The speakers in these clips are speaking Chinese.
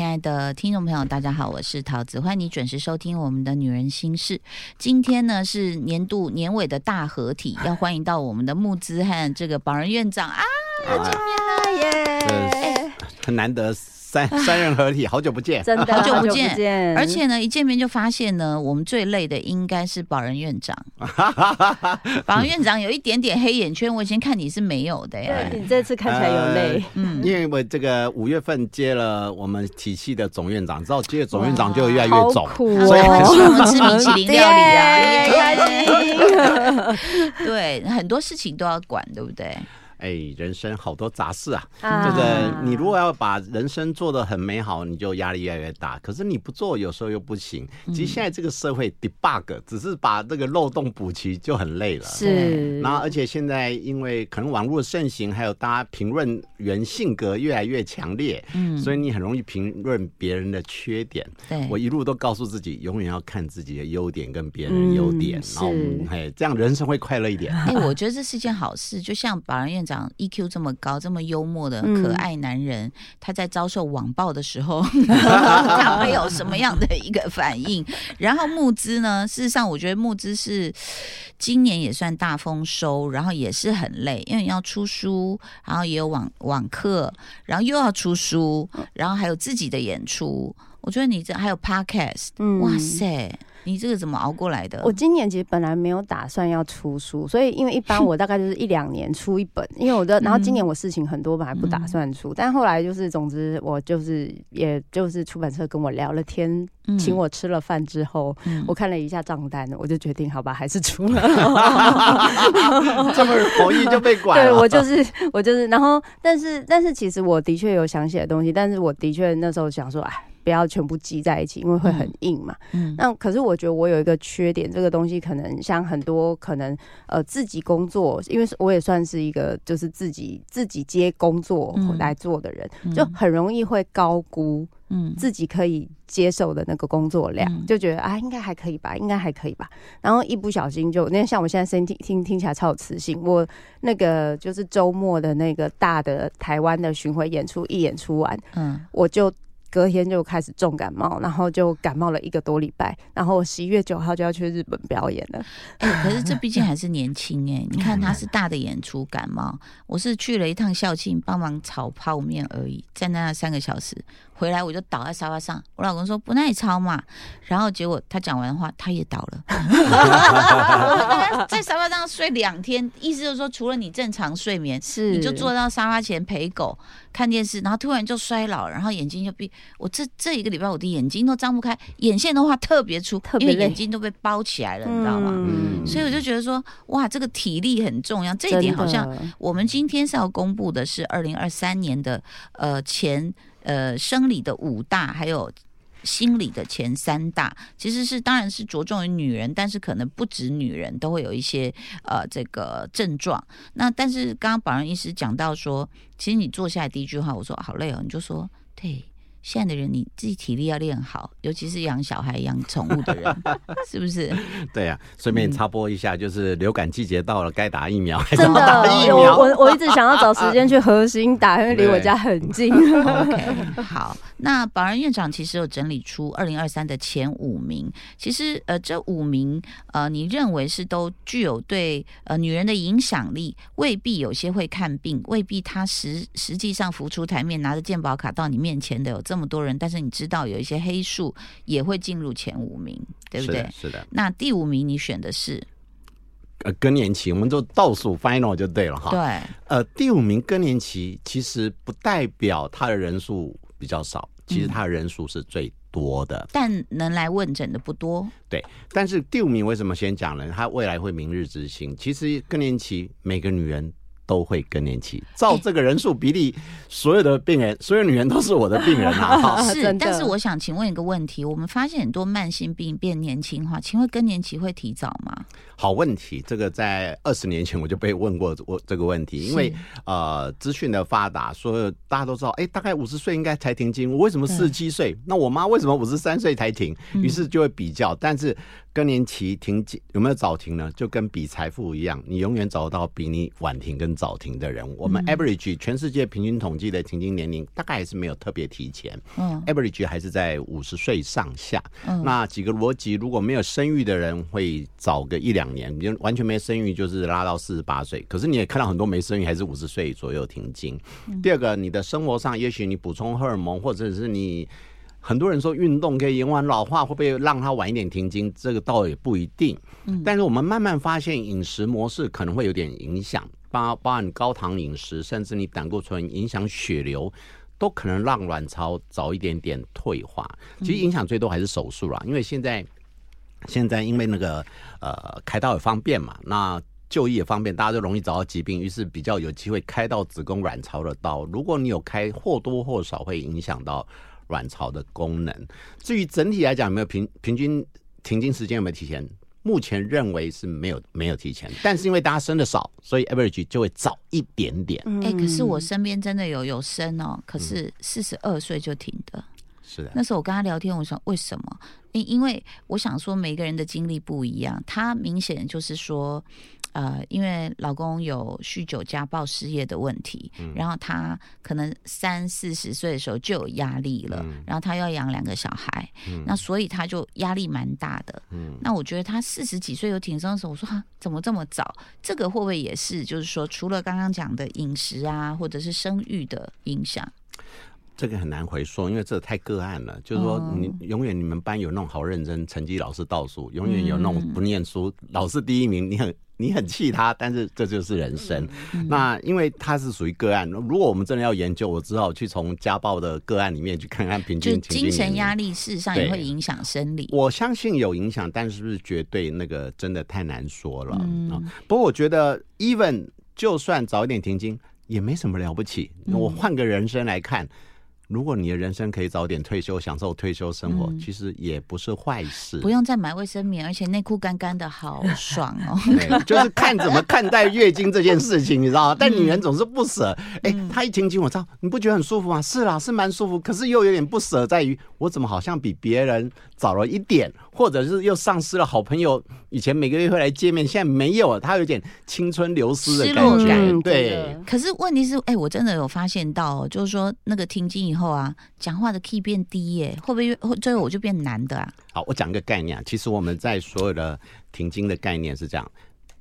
位亲爱的听众朋友，大家好，我是桃子，欢迎你准时收听我们的《女人心事》。今天呢是年度年尾的大合体，要欢迎到我们的募资和这个保人院长啊，见面了耶！很难得。三 三人合体，好久不见，真的 好久不见。而且呢，一见面就发现呢，我们最累的应该是保人院长。保人院长有一点点黑眼圈，我以前看你是没有的呀。你这次看起来有累，嗯，因为我这个五月份接了我们体系的总院长，知道接了总院长就越来越肿，所以我们吃米其林料理啊。对，很多事情都要管，对不对？哎，人生好多杂事啊！这个你如果要把人生做的很美好，你就压力越来越大。可是你不做，有时候又不行。其实现在这个社会 debug 只是把这个漏洞补齐就很累了。是。然后，而且现在因为可能网络盛行，还有大家评论员性格越来越强烈，嗯，所以你很容易评论别人的缺点。对。我一路都告诉自己，永远要看自己的优点跟别人优点，然后哎，这样人生会快乐一点。哎，我觉得这是件好事。就像保人院长。EQ 这么高、这么幽默的可爱男人，他在遭受网暴的时候，他会有什么样的一个反应？然后募资呢？事实上，我觉得募资是今年也算大丰收，然后也是很累，因为你要出书，然后也有网网课，然后又要出书，然后还有自己的演出。我觉得你这还有 Podcast，哇塞！你这个怎么熬过来的？我今年其实本来没有打算要出书，所以因为一般我大概就是一两年出一本，因为我的，然后今年我事情很多，本来不打算出，但后来就是总之我就是也就是出版社跟我聊了天，请我吃了饭之后，我看了一下账单，我就决定好吧，还是出了。这么容易就被管？对我就是我就是，然后但是但是其实我的确有想写的东西，但是我的确那时候想说，哎。不要全部积在一起，因为会很硬嘛。嗯，那可是我觉得我有一个缺点，这个东西可能像很多可能呃自己工作，因为我也算是一个就是自己自己接工作来做的人，就很容易会高估嗯自己可以接受的那个工作量，就觉得啊应该还可以吧，应该还可以吧。然后一不小心就那像我现在声音听听听起来超有磁性，我那个就是周末的那个大的台湾的巡回演出一演出完，嗯，我就。隔天就开始重感冒，然后就感冒了一个多礼拜，然后十一月九号就要去日本表演了。可是这毕竟还是年轻哎，你看他是大的演出感冒，我是去了一趟校庆帮忙炒泡面而已，在那三个小时。回来我就倒在沙发上，我老公说不耐操嘛，然后结果他讲完话他也倒了，在沙发上睡两天，意思就是说除了你正常睡眠，是你就坐到沙发前陪狗看电视，然后突然就衰老，然后眼睛就闭，我这这一个礼拜我的眼睛都张不开，眼线的话特别粗，因为眼睛都被包起来了，你知道吗？所以我就觉得说哇，这个体力很重要，这一点好像我们今天是要公布的是二零二三年的呃前。呃，生理的五大，还有心理的前三大，其实是当然是着重于女人，但是可能不止女人都会有一些呃这个症状。那但是刚刚保人医师讲到说，其实你坐下来第一句话，我说好累哦，你就说对。现在的人，你自己体力要练好，尤其是养小孩、养宠物的人，是不是？对呀，顺便插播一下，就是流感季节到了，该打疫苗，真的，疫苗。我我一直想要找时间去核心打，因为离我家很近。OK，好。那保安院长其实有整理出二零二三的前五名，其实呃，这五名呃，你认为是都具有对呃女人的影响力，未必有些会看病，未必她实实际上浮出台面，拿着健保卡到你面前的有。这么多人，但是你知道有一些黑数也会进入前五名，对不对？是的。那第五名你选的是呃更年期，我们就倒数 final 就对了哈。对。呃，第五名更年期其实不代表他的人数比较少，其实他的人数是最多的，但能来问诊的不多。对。但是第五名为什么先讲呢？他未来会明日之星。其实更年期每个女人。都会更年期，照这个人数比例，所有的病人，所有女人都是我的病人啊！是，但是我想请问一个问题：我们发现很多慢性病变年轻化，请问更年期会提早吗？好问题，这个在二十年前我就被问过我这个问题，因为呃，资讯的发达，所有大家都知道，哎，大概五十岁应该才停经，我为什么四十七岁？那我妈为什么五十三岁才停？于是就会比较，但是更年期停经有没有早停呢？就跟比财富一样，你永远找到比你晚停跟早停的人。我们 average 全世界平均统计的停经年龄大概还是没有特别提前，嗯，average 还是在五十岁上下。嗯，那几个逻辑，如果没有生育的人会早个一两年，你完全没生育就是拉到四十八岁。可是你也看到很多没生育还是五十岁左右停经。第二个，你的生活上也许你补充荷尔蒙，或者是你。很多人说运动可以延缓老化，会不会让他晚一点停经？这个倒也不一定。嗯，但是我们慢慢发现，饮食模式可能会有点影响，包包含高糖饮食，甚至你胆固醇影响血流，都可能让卵巢早一点点退化。其实影响最多还是手术啦，因为现在现在因为那个呃开刀也方便嘛，那就医也方便，大家都容易找到疾病，于是比较有机会开到子宫卵巢的刀。如果你有开，或多或少会影响到。卵巢的功能，至于整体来讲有没有平平均停经时间有没有提前？目前认为是没有没有提前，但是因为大家生的少，所以 average 就会早一点点。哎，可是我身边真的有有生哦，可是四十二岁就停的。是的，那时候我跟他聊天，我说为什么？因因为我想说每个人的经历不一样，他明显就是说。呃，因为老公有酗酒、家暴、失业的问题，然后他可能三四十岁的时候就有压力了，然后他要养两个小孩，那所以他就压力蛮大的。那我觉得他四十几岁有挺身的时候，我说哈，怎么这么早？这个会不会也是就是说，除了刚刚讲的饮食啊，或者是生育的影响？这个很难回说，因为这太个案了。就是说，你永远你们班有那种好认真、成绩老是倒数，永远有那种不念书、老是第一名，你很。你很气他，但是这就是人生。那因为他是属于个案，如果我们真的要研究，我只好去从家暴的个案里面去看看平均。就精神压力，事实上也会影响生理。我相信有影响，但是不是绝对？那个真的太难说了啊。不过我觉得，even 就算早一点停经，也没什么了不起。我换个人生来看。如果你的人生可以早点退休，享受退休生活，其实也不是坏事。不用再买卫生棉，而且内裤干干的好爽哦。就是看怎么看待月经这件事情，你知道吗？但女人总是不舍。哎，她一停经，我知道你不觉得很舒服吗？是啦，是蛮舒服，可是又有点不舍，在于我怎么好像比别人早了一点，或者是又丧失了好朋友，以前每个月会来见面，现在没有了，她有点青春流失的感觉。对。可是问题是，哎，我真的有发现到，就是说那个停经以后。后啊，讲话的 key 变低耶，会不会最后我就变男的啊？好，我讲一个概念啊，其实我们在所有的停经的概念是这样：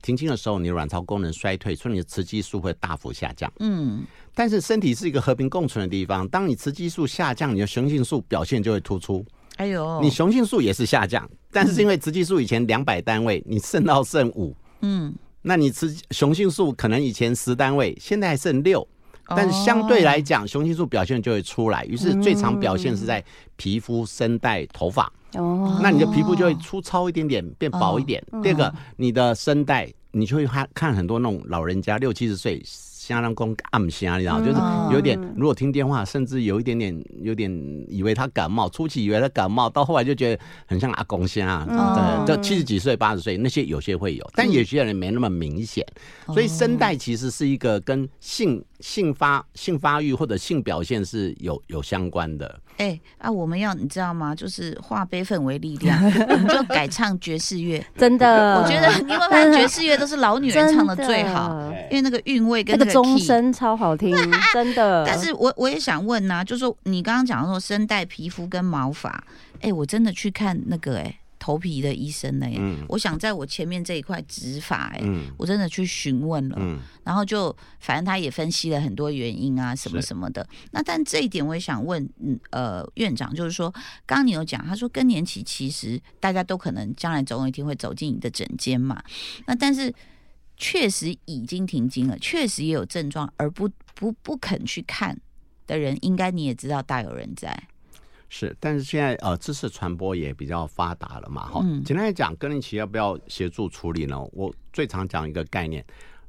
停经的时候，你的卵巢功能衰退，所以你的雌激素会大幅下降。嗯，但是身体是一个和平共存的地方，当你雌激素下降，你的雄性素表现就会突出。哎呦，你雄性素也是下降，但是因为雌激素以前两百单位，你剩到剩五，嗯，那你雌雄性素可能以前十单位，现在还剩六。但是相对来讲，雄性素表现就会出来，于是最常表现是在皮肤、声带、头发。哦，那你的皮肤就会粗糙一点点，变薄一点。第二个，你的声带，你就会看看很多那种老人家六七十岁。相当公暗香，你知道，就是有点，如果听电话，甚至有一点点，有点以为他感冒，初期以为他感冒，到后来就觉得很像阿公香，对，就七十几岁、八十岁那些有些会有，但有些人没那么明显，所以声带其实是一个跟性性发性发育或者性表现是有有相关的。哎啊，我们要你知道吗？就是化悲愤为力量，我们就改唱爵士乐。真的，我觉得因为发现爵士乐都是老女人唱的最好，因为那个韵味跟那个钟声超好听，真的。但是我我也想问呐，就是说你刚刚讲说声带、皮肤跟毛发，哎，我真的去看那个哎。头皮的医生呢？嗯，我想在我前面这一块植发，哎，我真的去询问了，嗯，然后就反正他也分析了很多原因啊，什么什么的。那但这一点我也想问，嗯，呃，院长就是说，刚刚你有讲，他说更年期其实大家都可能将来总有一天会走进你的诊间嘛。那但是确实已经停经了，确实也有症状而不不不肯去看的人，应该你也知道大有人在。是，但是现在呃，知识传播也比较发达了嘛，哈。简单来讲，个人企业要不要协助处理呢？我最常讲一个概念：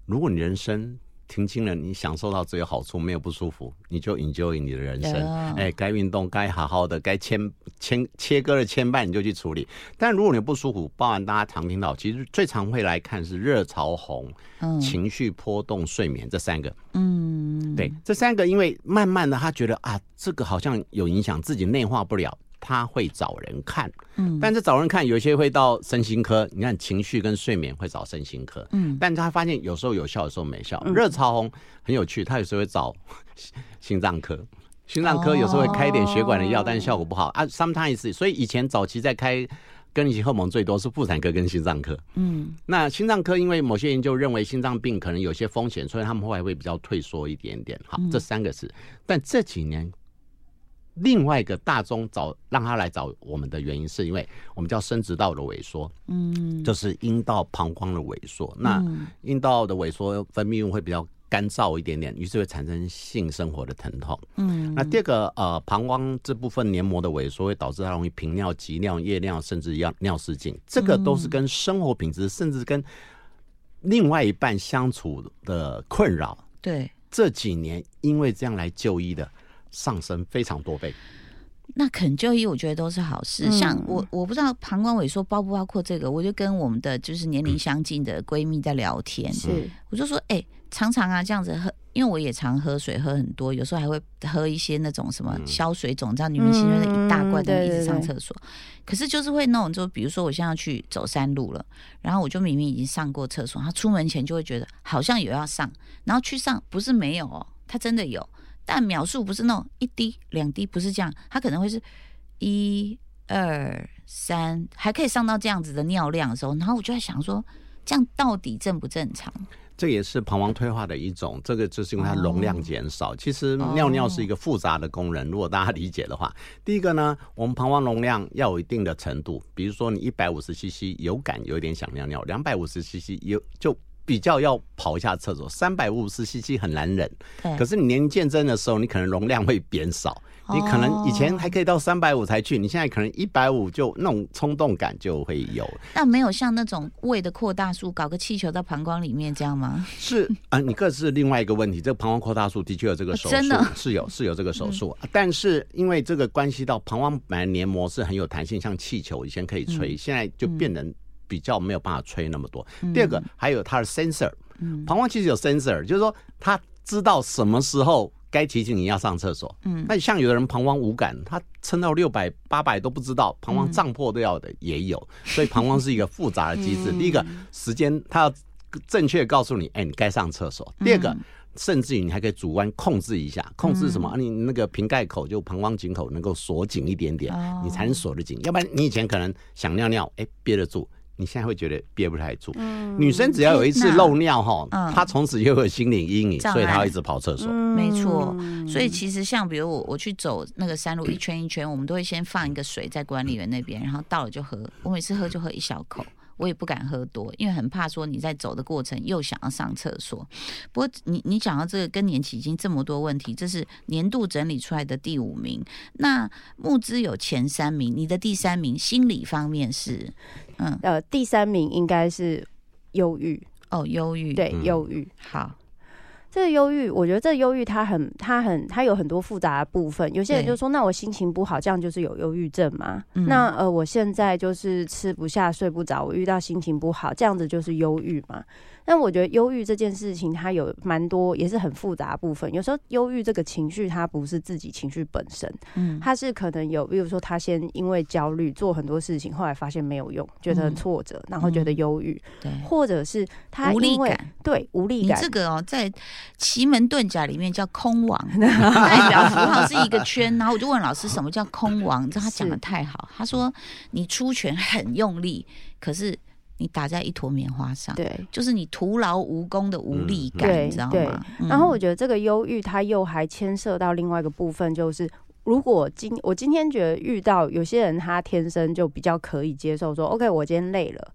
如果你人生。停经了，你享受到只有好处，没有不舒服，你就 enjoy 你的人生。哎，该运动，该好好的，该牵牵切割的牵绊，你就去处理。但如果你不舒服，包含大家常听到，其实最常会来看是热潮红、情绪波动、睡眠这三个。嗯，对，这三个，因为慢慢的他觉得啊，这个好像有影响，自己内化不了。他会找人看，嗯，但是找人看有些会到身心科，你看情绪跟睡眠会找身心科，嗯，但他发现有时候有效，有时候没效。热潮红很有趣，他有时候会找心脏科，心脏科有时候会开一点血管的药，但是效果不好。啊。Sometimes，所以以前早期在开更年期荷尔蒙最多是妇产科跟心脏科，嗯，那心脏科因为某些研究认为心脏病可能有些风险，所以他们后来会比较退缩一点点。好，这三个是，但这几年。另外一个大宗找让他来找我们的原因，是因为我们叫生殖道的萎缩，嗯，就是阴道膀胱的萎缩。那阴道的萎缩，分泌物会比较干燥一点点，于是会产生性生活的疼痛。嗯，那第二个呃，膀胱这部分黏膜的萎缩会导致它容易频尿、急尿、夜尿，甚至要尿失禁。这个都是跟生活品质，甚至跟另外一半相处的困扰。对，这几年因为这样来就医的。上升非常多倍，那肯就医我觉得都是好事。像我，我不知道膀胱萎缩包不包括这个，我就跟我们的就是年龄相近的闺蜜在聊天，是。我就说，哎，常常啊这样子喝，因为我也常喝水，喝很多，有时候还会喝一些那种什么消水肿，这样女明星就是一大罐的一直上厕所，可是就是会那种，就比如说我现在要去走山路了，然后我就明明已经上过厕所，他出门前就会觉得好像有要上，然后去上不是没有哦，他真的有。但秒数不是那种一滴两滴，不是这样，它可能会是一二三，还可以上到这样子的尿量的时候，然后我就在想说，这样到底正不正常？这也是膀胱退化的一种，这个就是因为它容量减少。其实尿尿是一个复杂的功能，如果大家理解的话，第一个呢，我们膀胱容量要有一定的程度，比如说你一百五十 CC 有感有一点想尿尿，两百五十 CC 有就。比较要跑一下厕所，三百五十 CC 很难忍。可是你年龄渐增的时候，你可能容量会变少。你可能以前还可以到三百五才去，你现在可能一百五就那种冲动感就会有。那没有像那种胃的扩大术，搞个气球在膀胱里面这样吗？是啊，你这是另外一个问题。这个膀胱扩大术的确有这个手术，是有是有这个手术。但是因为这个关系到膀胱本来黏膜是很有弹性，像气球以前可以吹，现在就变成。比较没有办法吹那么多。第二个还有它的 sensor，膀胱其实有 sensor，就是说它知道什么时候该提醒你要上厕所。嗯，那像有的人膀胱无感，他撑到六百八百都不知道，膀胱胀破都要的也有。所以膀胱是一个复杂的机制。第一个时间它要正确告诉你，哎，你该上厕所。第二个，甚至于你还可以主观控制一下，控制什么？你那个瓶盖口就膀胱颈口能够锁紧一点点，你才能锁得紧。要不然你以前可能想尿尿，哎，憋得住。你现在会觉得憋不太住。女生只要有一次漏尿哈，她从此又有心理阴影，所以她要一直跑厕所。没错，所以其实像比如我我去走那个山路一圈一圈，我们都会先放一个水在管理员那边，然后到了就喝。我每次喝就喝一小口。我也不敢喝多，因为很怕说你在走的过程又想要上厕所。不过你你讲到这个更年期已经这么多问题，这是年度整理出来的第五名。那募资有前三名，你的第三名心理方面是，嗯呃，第三名应该是忧郁哦，忧郁对忧郁好。这个忧郁，我觉得这忧郁它很、它很、它有很多复杂的部分。有些人就说：“那我心情不好，这样就是有忧郁症吗？”那呃，我现在就是吃不下、睡不着，我遇到心情不好，这样子就是忧郁吗？但我觉得忧郁这件事情，它有蛮多也是很复杂部分。有时候忧郁这个情绪，它不是自己情绪本身，嗯，它是可能有，比如说他先因为焦虑做很多事情，后来发现没有用，觉得很挫折，然后觉得忧郁，对，或者是他无力感，对，无力感。这个哦，在奇门遁甲里面叫空王，代表符号是一个圈。然后我就问老师，什么叫空王？你知道他讲的太好，他说你出拳很用力，可是。你打在一坨棉花上，对，就是你徒劳无功的无力感，你知道吗？然后我觉得这个忧郁，它又还牵涉到另外一个部分，就是如果今我今天觉得遇到有些人，他天生就比较可以接受说，OK，我今天累了。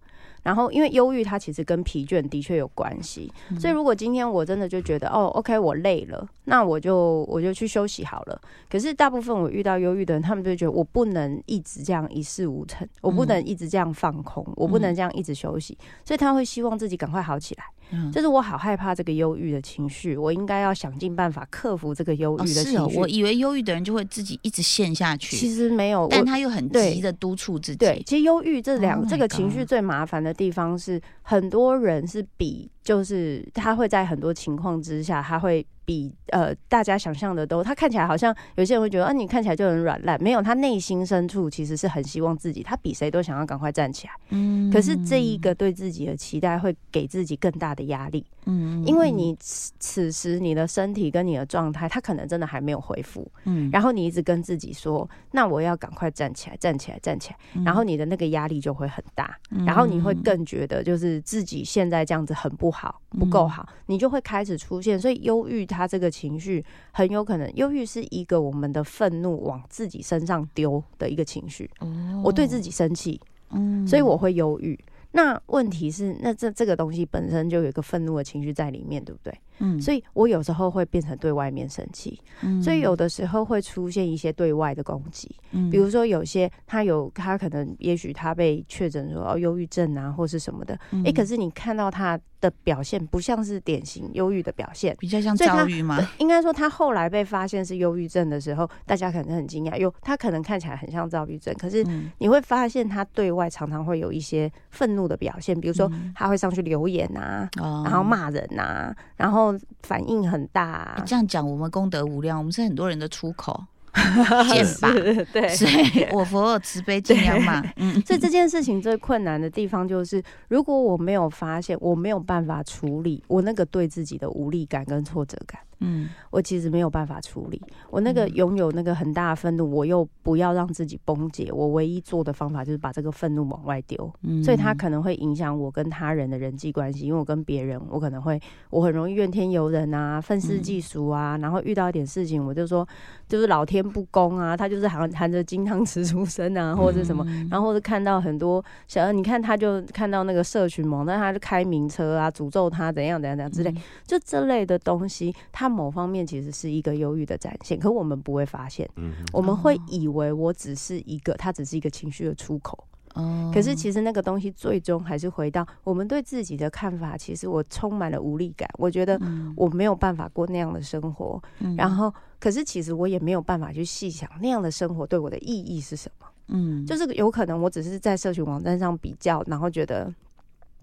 然后，因为忧郁它其实跟疲倦的确有关系，所以如果今天我真的就觉得哦，OK，我累了，那我就我就去休息好了。可是大部分我遇到忧郁的人，他们就觉得我不能一直这样一事无成，我不能一直这样放空，我不能这样一直休息，所以他会希望自己赶快好起来。就是我好害怕这个忧郁的情绪，我应该要想尽办法克服这个忧郁的情绪。我以为忧郁的人就会自己一直陷下去，其实没有，但他又很急的督促自己。对，其实忧郁这两这个情绪最麻烦的地方是，很多人是比就是他会在很多情况之下，他会。比呃大家想象的都，他看起来好像有些人会觉得啊，你看起来就很软烂，没有，他内心深处其实是很希望自己，他比谁都想要赶快站起来。嗯，可是这一个对自己的期待会给自己更大的压力。嗯，因为你此此时你的身体跟你的状态，他可能真的还没有恢复。嗯，然后你一直跟自己说，那我要赶快站起来，站起来，站起来。然后你的那个压力就会很大，然后你会更觉得就是自己现在这样子很不好，不够好，你就会开始出现，所以忧郁。他这个情绪很有可能，忧郁是一个我们的愤怒往自己身上丢的一个情绪。哦，我对自己生气，嗯，所以我会忧郁。那问题是，那这这个东西本身就有一个愤怒的情绪在里面，对不对？嗯，所以我有时候会变成对外面生气，嗯，所以有的时候会出现一些对外的攻击，嗯，比如说有些他有他可能也许他被确诊说哦忧郁症啊或是什么的，哎，可是你看到他的表现不像是典型忧郁的表现，比较像躁郁吗？应该说他后来被发现是忧郁症的时候，大家可能很惊讶，有，他可能看起来很像躁郁症，可是你会发现他对外常常会有一些愤怒的表现，比如说他会上去留言啊，然后骂人啊，然后。反应很大啊，这样讲我们功德无量，我们是很多人的出口，剑吧？对，所以我佛有慈悲尽量嘛。嗯，所以这件事情最困难的地方就是，如果我没有发现，我没有办法处理我那个对自己的无力感跟挫折感。嗯，我其实没有办法处理，我那个拥有那个很大的愤怒，我又不要让自己崩解，我唯一做的方法就是把这个愤怒往外丢，嗯。所以它可能会影响我跟他人的人际关系，因为我跟别人，我可能会我很容易怨天尤人啊，愤世嫉俗啊，然后遇到一点事情，我就说就是老天不公啊，他就是含含着金汤匙出生啊，或者什么，然后或者看到很多小，你看他就看到那个社群网，那他就开名车啊，诅咒他怎样怎样怎样之类，就这类的东西，他。某方面其实是一个忧郁的展现，可我们不会发现，我们会以为我只是一个，它只是一个情绪的出口。哦，可是其实那个东西最终还是回到我们对自己的看法。其实我充满了无力感，我觉得我没有办法过那样的生活。然后，可是其实我也没有办法去细想那样的生活对我的意义是什么。嗯，就是有可能我只是在社群网站上比较，然后觉得。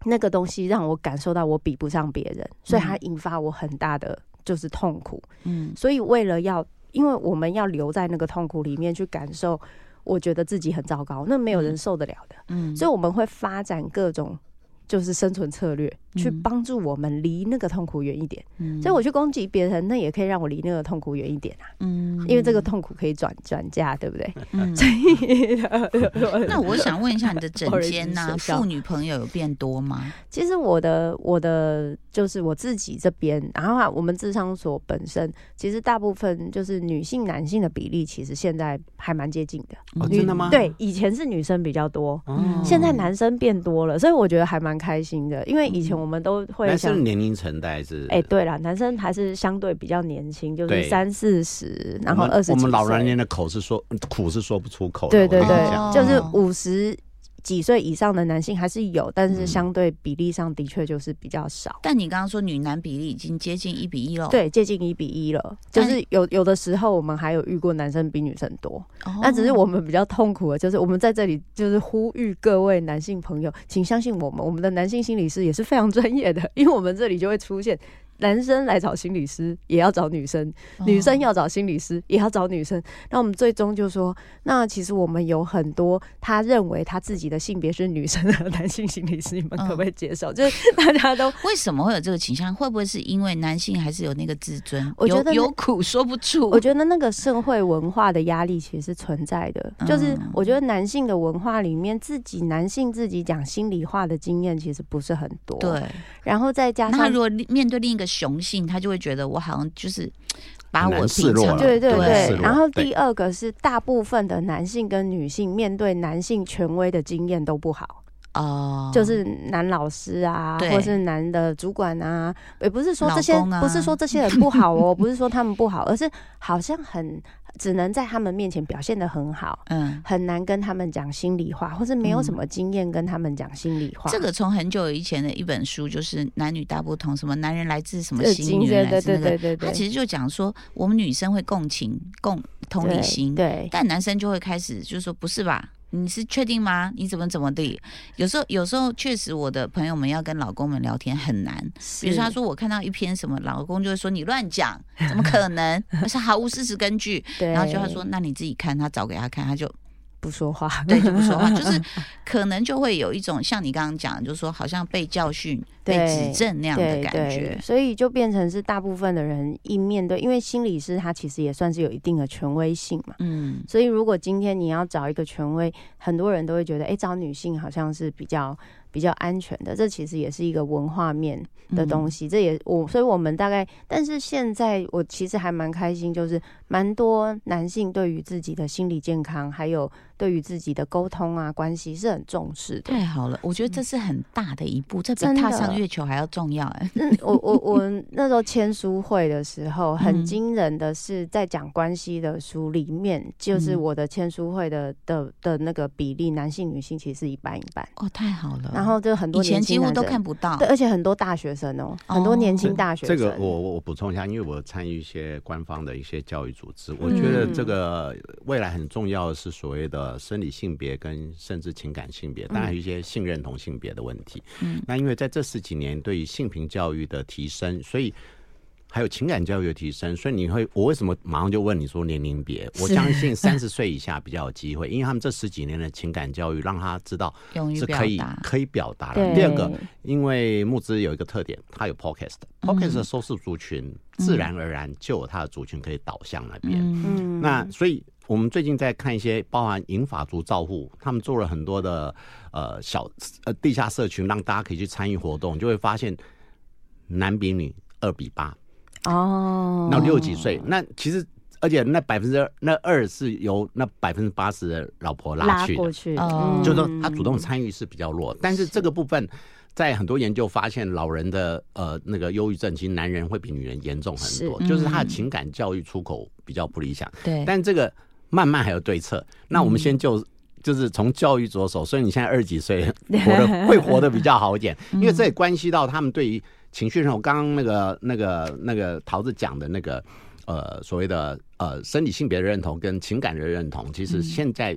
那个东西让我感受到我比不上别人，所以它引发我很大的就是痛苦。嗯，所以为了要，因为我们要留在那个痛苦里面去感受，我觉得自己很糟糕，那没有人受得了的。嗯，所以我们会发展各种。就是生存策略，去帮助我们离那个痛苦远一点。所以我去攻击别人，那也可以让我离那个痛苦远一点啊。嗯，因为这个痛苦可以转转嫁，对不对？嗯。那我想问一下，你的整间呢，妇女朋友有变多吗？其实我的我的就是我自己这边，然后啊我们智商所本身，其实大部分就是女性男性的比例，其实现在还蛮接近的。真的吗？对，以前是女生比较多，现在男生变多了，所以我觉得还蛮。开心的，因为以前我们都会。男生年龄层代是？哎，对了，男生还是相对比较年轻，就是三四十，然后二十。我们老人年的口是说苦是说不出口。对对对，就是五十。几岁以上的男性还是有，但是相对比例上的确就是比较少。但你刚刚说女男比例已经接近一比一了，对，接近一比一了。就是有有的时候我们还有遇过男生比女生多，那只是我们比较痛苦的，就是我们在这里就是呼吁各位男性朋友，请相信我们，我们的男性心理师也是非常专业的，因为我们这里就会出现。男生来找心理师也要找女生，女生要找心理师也要找女生。那我们最终就说，那其实我们有很多他认为他自己的性别是女生的男性心理师，你们可不可以接受？就是大家都为什么会有这个倾向？会不会是因为男性还是有那个自尊？我觉得有苦说不出。我觉得那个社会文化的压力其实是存在的。就是我觉得男性的文化里面，自己男性自己讲心里话的经验其实不是很多。对，然后再加上如果面对另一个。雄性，他就会觉得我好像就是把我示弱对对对。然后第二个是，大部分的男性跟女性面对男性权威的经验都不好哦，就是男老师啊，或是男的主管啊，也不是说这些，不是说这些人不好哦，不是说他们不好，而是好像很。只能在他们面前表现的很好，嗯，很难跟他们讲心里话，或是没有什么经验跟他们讲心里话。这个从很久以前的一本书，就是男女大不同，什么男人来自什么心，女人来自那个，他其实就讲说，我们女生会共情、共同理心，对，但男生就会开始就是说，不是吧？你是确定吗？你怎么怎么地？有时候有时候确实，我的朋友们要跟老公们聊天很难。比如说，他说我看到一篇什么，老公就会说你乱讲，怎么 可能？是毫无事实根据。然后就他说，那你自己看，他找给他看，他就。不说话，对，就不说话，就是可能就会有一种像你刚刚讲，就是说好像被教训、被指正那样的感觉，所以就变成是大部分的人一面对，因为心理师他其实也算是有一定的权威性嘛，嗯，所以如果今天你要找一个权威，很多人都会觉得，哎，找女性好像是比较。比较安全的，这其实也是一个文化面的东西。这也我，所以我们大概，但是现在我其实还蛮开心，就是蛮多男性对于自己的心理健康，还有对于自己的沟通啊关系是很重视的。太好了，我觉得这是很大的一步，这比踏上月球还要重要哎。我我我 那时候签书会的时候，很惊人的是在讲关系的书里面，就是我的签书会的的的那个比例，男性女性其实是一半一半。哦，太好了。然后就很多以前几乎都看不到，对，而且很多大学生哦，很多年轻大学生。这个我我补充一下，因为我参与一些官方的一些教育组织，我觉得这个未来很重要的是所谓的生理性别跟甚至情感性别，当然有一些性认同性别的问题。嗯，那因为在这十几年对于性平教育的提升，所以。还有情感教育的提升，所以你会，我为什么马上就问你说年龄别？我相信 三十岁以下比较有机会，因为他们这十几年的情感教育让他知道是可以可以表达的。第二个，因为募资有一个特点，它有 podcast，podcast 的收视族群自然而然就有它的族群可以导向那边。嗯，那所以我们最近在看一些包含银法族照护，他们做了很多的呃小呃地下社群，让大家可以去参与活动，就会发现男比女二比八。哦，那六几岁？那其实，而且那百分之二那二是由那百分之八十的老婆拉去的，就是说他主动参与是比较弱。但是这个部分，在很多研究发现，老人的呃那个忧郁症，其实男人会比女人严重很多，就是他的情感教育出口比较不理想。对，但这个慢慢还有对策。那我们先就就是从教育着手，所以你现在二十几岁，活得会活得比较好一点，因为这也关系到他们对于。情绪上，我刚刚那个、那个、那个桃子讲的那个，呃，所谓的呃生理性别的认同跟情感的认同，其实现在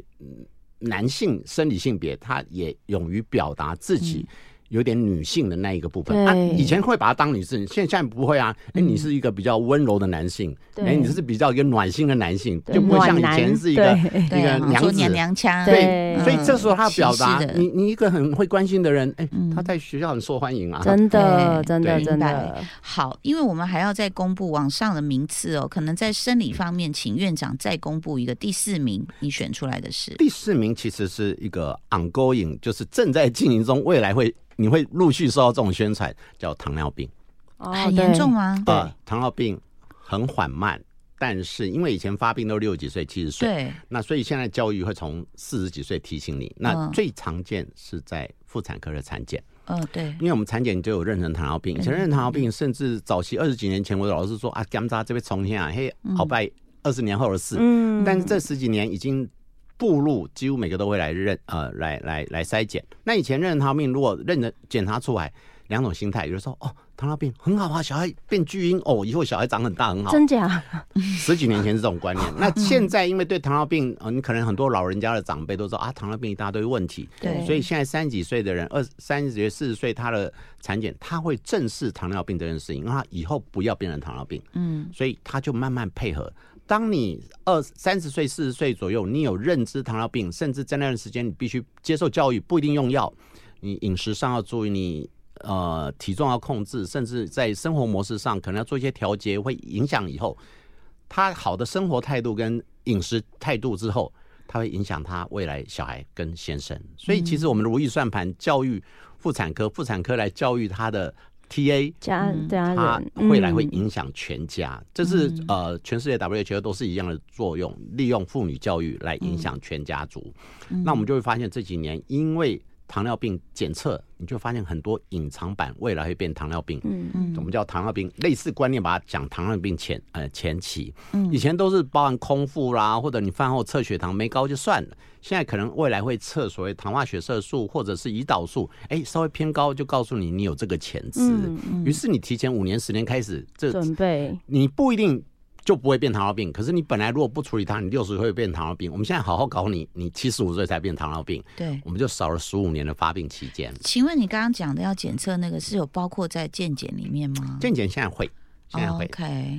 男性生理性别他也勇于表达自己。有点女性的那一个部分，啊，以前会把她当女性，现现在不会啊。哎，你是一个比较温柔的男性，哎，你是比较一个暖心的男性，就不会像以前是一个一个娘子娘娘腔。对，所以这时候他表达，你你一个很会关心的人，哎，他在学校很受欢迎啊。真的，真的，真的。好，因为我们还要再公布网上的名次哦，可能在生理方面，请院长再公布一个第四名，你选出来的是第四名，其实是一个 ongoing，就是正在进行中，未来会。你会陆续收到这种宣传，叫糖尿病，很严重吗？啊，糖尿病很缓慢，但是因为以前发病都六十几岁、七十岁，对，那所以现在教育会从四十几岁提醒你。那最常见是在妇产科的产检，嗯，对，因为我们产检就有妊娠糖尿病，以前妊娠糖尿病甚至早期二十几年前，我老师说啊，干渣这边重新啊，嘿，好拜二十年后的事，嗯，但是这十几年已经。步入几乎每个都会来认呃来来来筛检。那以前认糖尿病，如果认得检查出来，两种心态，有的说哦糖尿病很好啊，小孩变巨婴哦，以后小孩长很大很好。真假？十几年前是这种观念。那现在因为对糖尿病，呃，你可能很多老人家的长辈都说啊，糖尿病一大堆问题。对。所以现在三十几岁的人，二三十岁、四十岁，他的产检他会正视糖尿病这件事情，让他以后不要变成糖尿病。嗯。所以他就慢慢配合。当你二三十岁、四十岁左右，你有认知糖尿病，甚至在那段时间你必须接受教育，不一定用药，你饮食上要注意，你呃体重要控制，甚至在生活模式上可能要做一些调节，会影响以后他好的生活态度跟饮食态度之后，他会影响他未来小孩跟先生。所以其实我们如意算盘教育妇产科，妇产科来教育他的。T A 家家人，未来会影响全家，这是呃全世界 W H O 都是一样的作用，利用妇女教育来影响全家族。那我们就会发现这几年因为。糖尿病检测，你就发现很多隐藏版未来会变糖尿病。嗯嗯，我们叫糖尿病，类似观念把它讲糖尿病前呃前期。嗯，以前都是包含空腹啦，或者你饭后测血糖没高就算了。现在可能未来会测所谓糖化血色素或者是胰岛素，哎，稍微偏高就告诉你你有这个潜质。嗯嗯，于是你提前五年十年开始这准备，你不一定。就不会变糖尿病。可是你本来如果不处理它，你六十岁会变糖尿病。我们现在好好搞你，你七十五岁才变糖尿病，对，我们就少了十五年的发病期间。请问你刚刚讲的要检测那个是有包括在健检里面吗？健检现在会。现在会，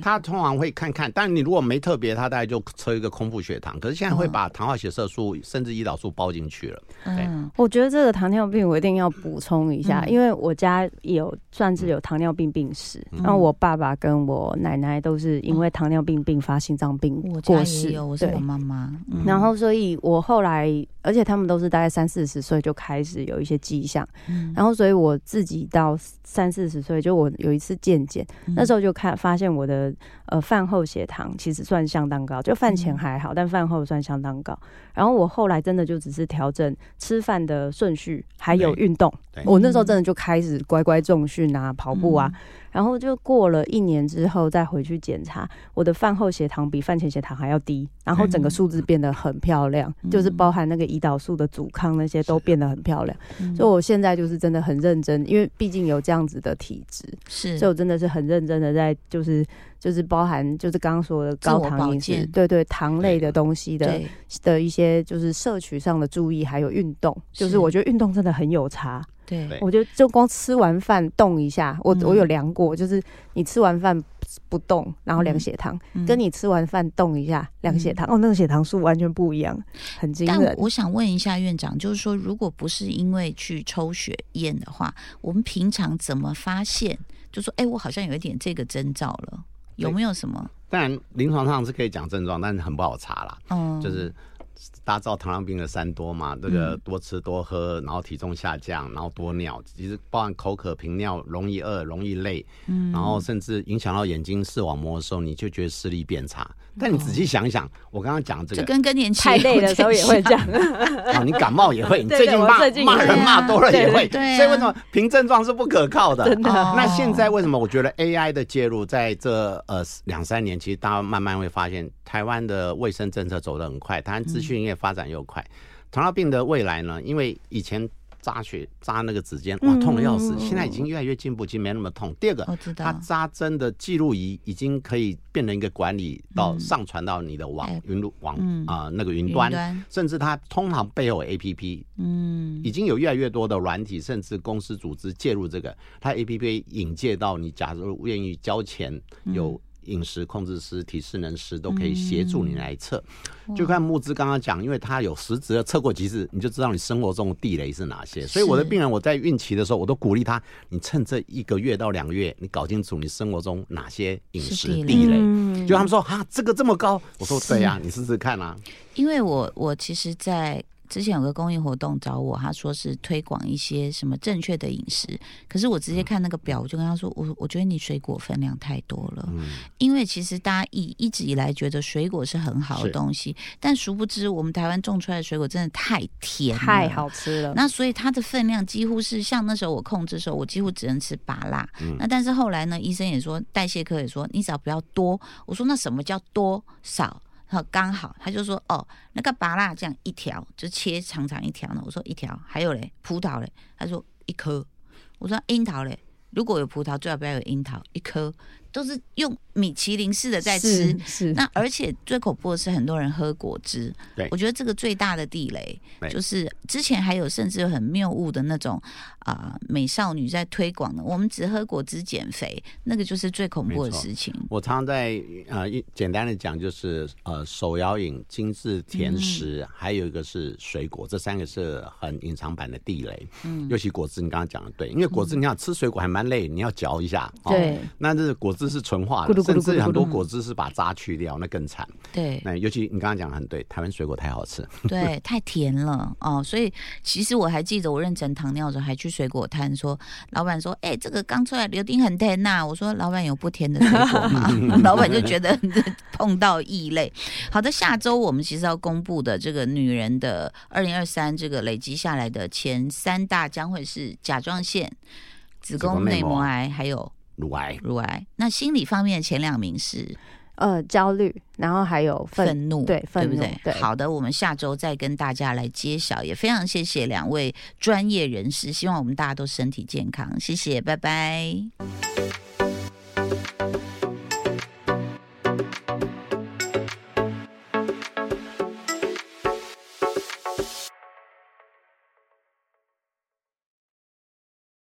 他通常会看看，但你如果没特别，他大概就测一个空腹血糖。可是现在会把糖化血色素甚至胰岛素包进去了。嗯，我觉得这个糖尿病我一定要补充一下，因为我家有算是有糖尿病病史，然后我爸爸跟我奶奶都是因为糖尿病并发心脏病过世。我是我妈妈，然后所以我后来，而且他们都是大概三四十岁就开始有一些迹象，然后所以我自己到三四十岁，就我有一次健检，那时候就。看发现我的呃饭后血糖其实算相当高，就饭前还好，但饭后算相当高。然后我后来真的就只是调整吃饭的顺序，还有运动。我那时候真的就开始乖乖重训啊，跑步啊。然后就过了一年之后再回去检查，我的饭后血糖比饭前血糖还要低，然后整个数字变得很漂亮，就是包含那个胰岛素的阻抗那些都变得很漂亮。所以我现在就是真的很认真，因为毕竟有这样子的体质，是，所以我真的是很认真的在就是就是包含就是刚刚说的高糖饮食，对对，糖类的东西的的一些就是摄取上的注意，还有运动，就是。我觉得运动真的很有差。对，我觉得就光吃完饭动一下，我我有量过，就是你吃完饭不动，然后量血糖，跟你吃完饭动一下量血糖，哦，那个血糖数完全不一样，很惊人。我想问一下院长，就是说，如果不是因为去抽血验的话，我们平常怎么发现？就说，哎，我好像有一点这个征兆了，有没有什么？当然，临床上是可以讲症状，但是很不好查啦。嗯，就是。大家知道糖尿病的三多嘛？这个多吃多喝，然后体重下降，然后多尿，其实包含口渴、频尿、容易饿、容易累，嗯，然后甚至影响到眼睛视网膜的时候，你就觉得视力变差。但你仔细想一想，我刚刚讲这个，跟更年期太累的时候也会这样。啊，你感冒也会，你最近骂骂人骂多了也会。所以为什么凭症状是不可靠的？真的。那现在为什么我觉得 AI 的介入在这呃两三年，其实大家慢慢会发现，台湾的卫生政策走得很快，台湾资讯业发展又快，糖尿病的未来呢？因为以前。扎血扎那个指尖，哇，痛的要死！现在已经越来越进步，已经没那么痛。第二个，它扎针的记录仪已经可以变成一个管理到上传到你的网云路网啊那个云端，甚至它通常背后 A P P，嗯，已经有越来越多的软体，甚至公司组织介入这个，它 A P P 引介到你，假如愿意交钱有。饮食控制师、体适能师都可以协助你来测，就看木之刚刚讲，因为他有实质的测过几次，你就知道你生活中的地雷是哪些。所以我的病人，我在孕期的时候，我都鼓励他，你趁这一个月到两个月，你搞清楚你生活中哪些饮食地雷。就他们说啊，这个这么高，我说对呀，你试试看啊。因为我我其实，在。之前有个公益活动找我，他说是推广一些什么正确的饮食，可是我直接看那个表，我就跟他说，我我觉得你水果分量太多了，嗯，因为其实大家一一直以来觉得水果是很好的东西，但殊不知我们台湾种出来的水果真的太甜，太好吃了。那所以它的分量几乎是像那时候我控制的时候，我几乎只能吃八辣，那但是后来呢，医生也说代谢科也说你只要不要多，我说那什么叫多少？好，刚好他就说哦，那个芭辣酱一条就切长长一条呢。我说一条，还有嘞，葡萄嘞。他说一颗。我说樱桃嘞，如果有葡萄，最好不要有樱桃，一颗。都是用米其林式的在吃，是。那而且最恐怖的是很多人喝果汁，对，我觉得这个最大的地雷就是之前还有甚至有很谬误的那种啊美少女在推广的，我们只喝果汁减肥，那个就是最恐怖的事情。我常常在呃一简单的讲就是呃手摇饮、精致甜食，还有一个是水果，这三个是很隐藏版的地雷。嗯，尤其果汁，你刚刚讲的对，因为果汁你想吃水果还蛮累，你要嚼一下，对，那这是果汁。是纯化的，甚至很多果汁是把渣去掉，那更惨。对，那尤其你刚刚讲的很对，台湾水果太好吃，对，太甜了哦。所以其实我还记得我认成糖尿的时候，还去水果摊说，老板说：“哎，这个刚出来柳丁很甜呐。”我说：“老板有不甜的水果吗？” 老板就觉得碰到异类。好的，下周我们其实要公布的这个女人的二零二三这个累积下来的前三大将会是甲状腺、子宫内膜癌，还有。乳癌，乳癌。那心理方面前两名是，呃，焦虑，然后还有愤怒，对，对不对？好的，我们下周再跟大家来揭晓。也非常谢谢两位专业人士，希望我们大家都身体健康。谢谢，拜拜。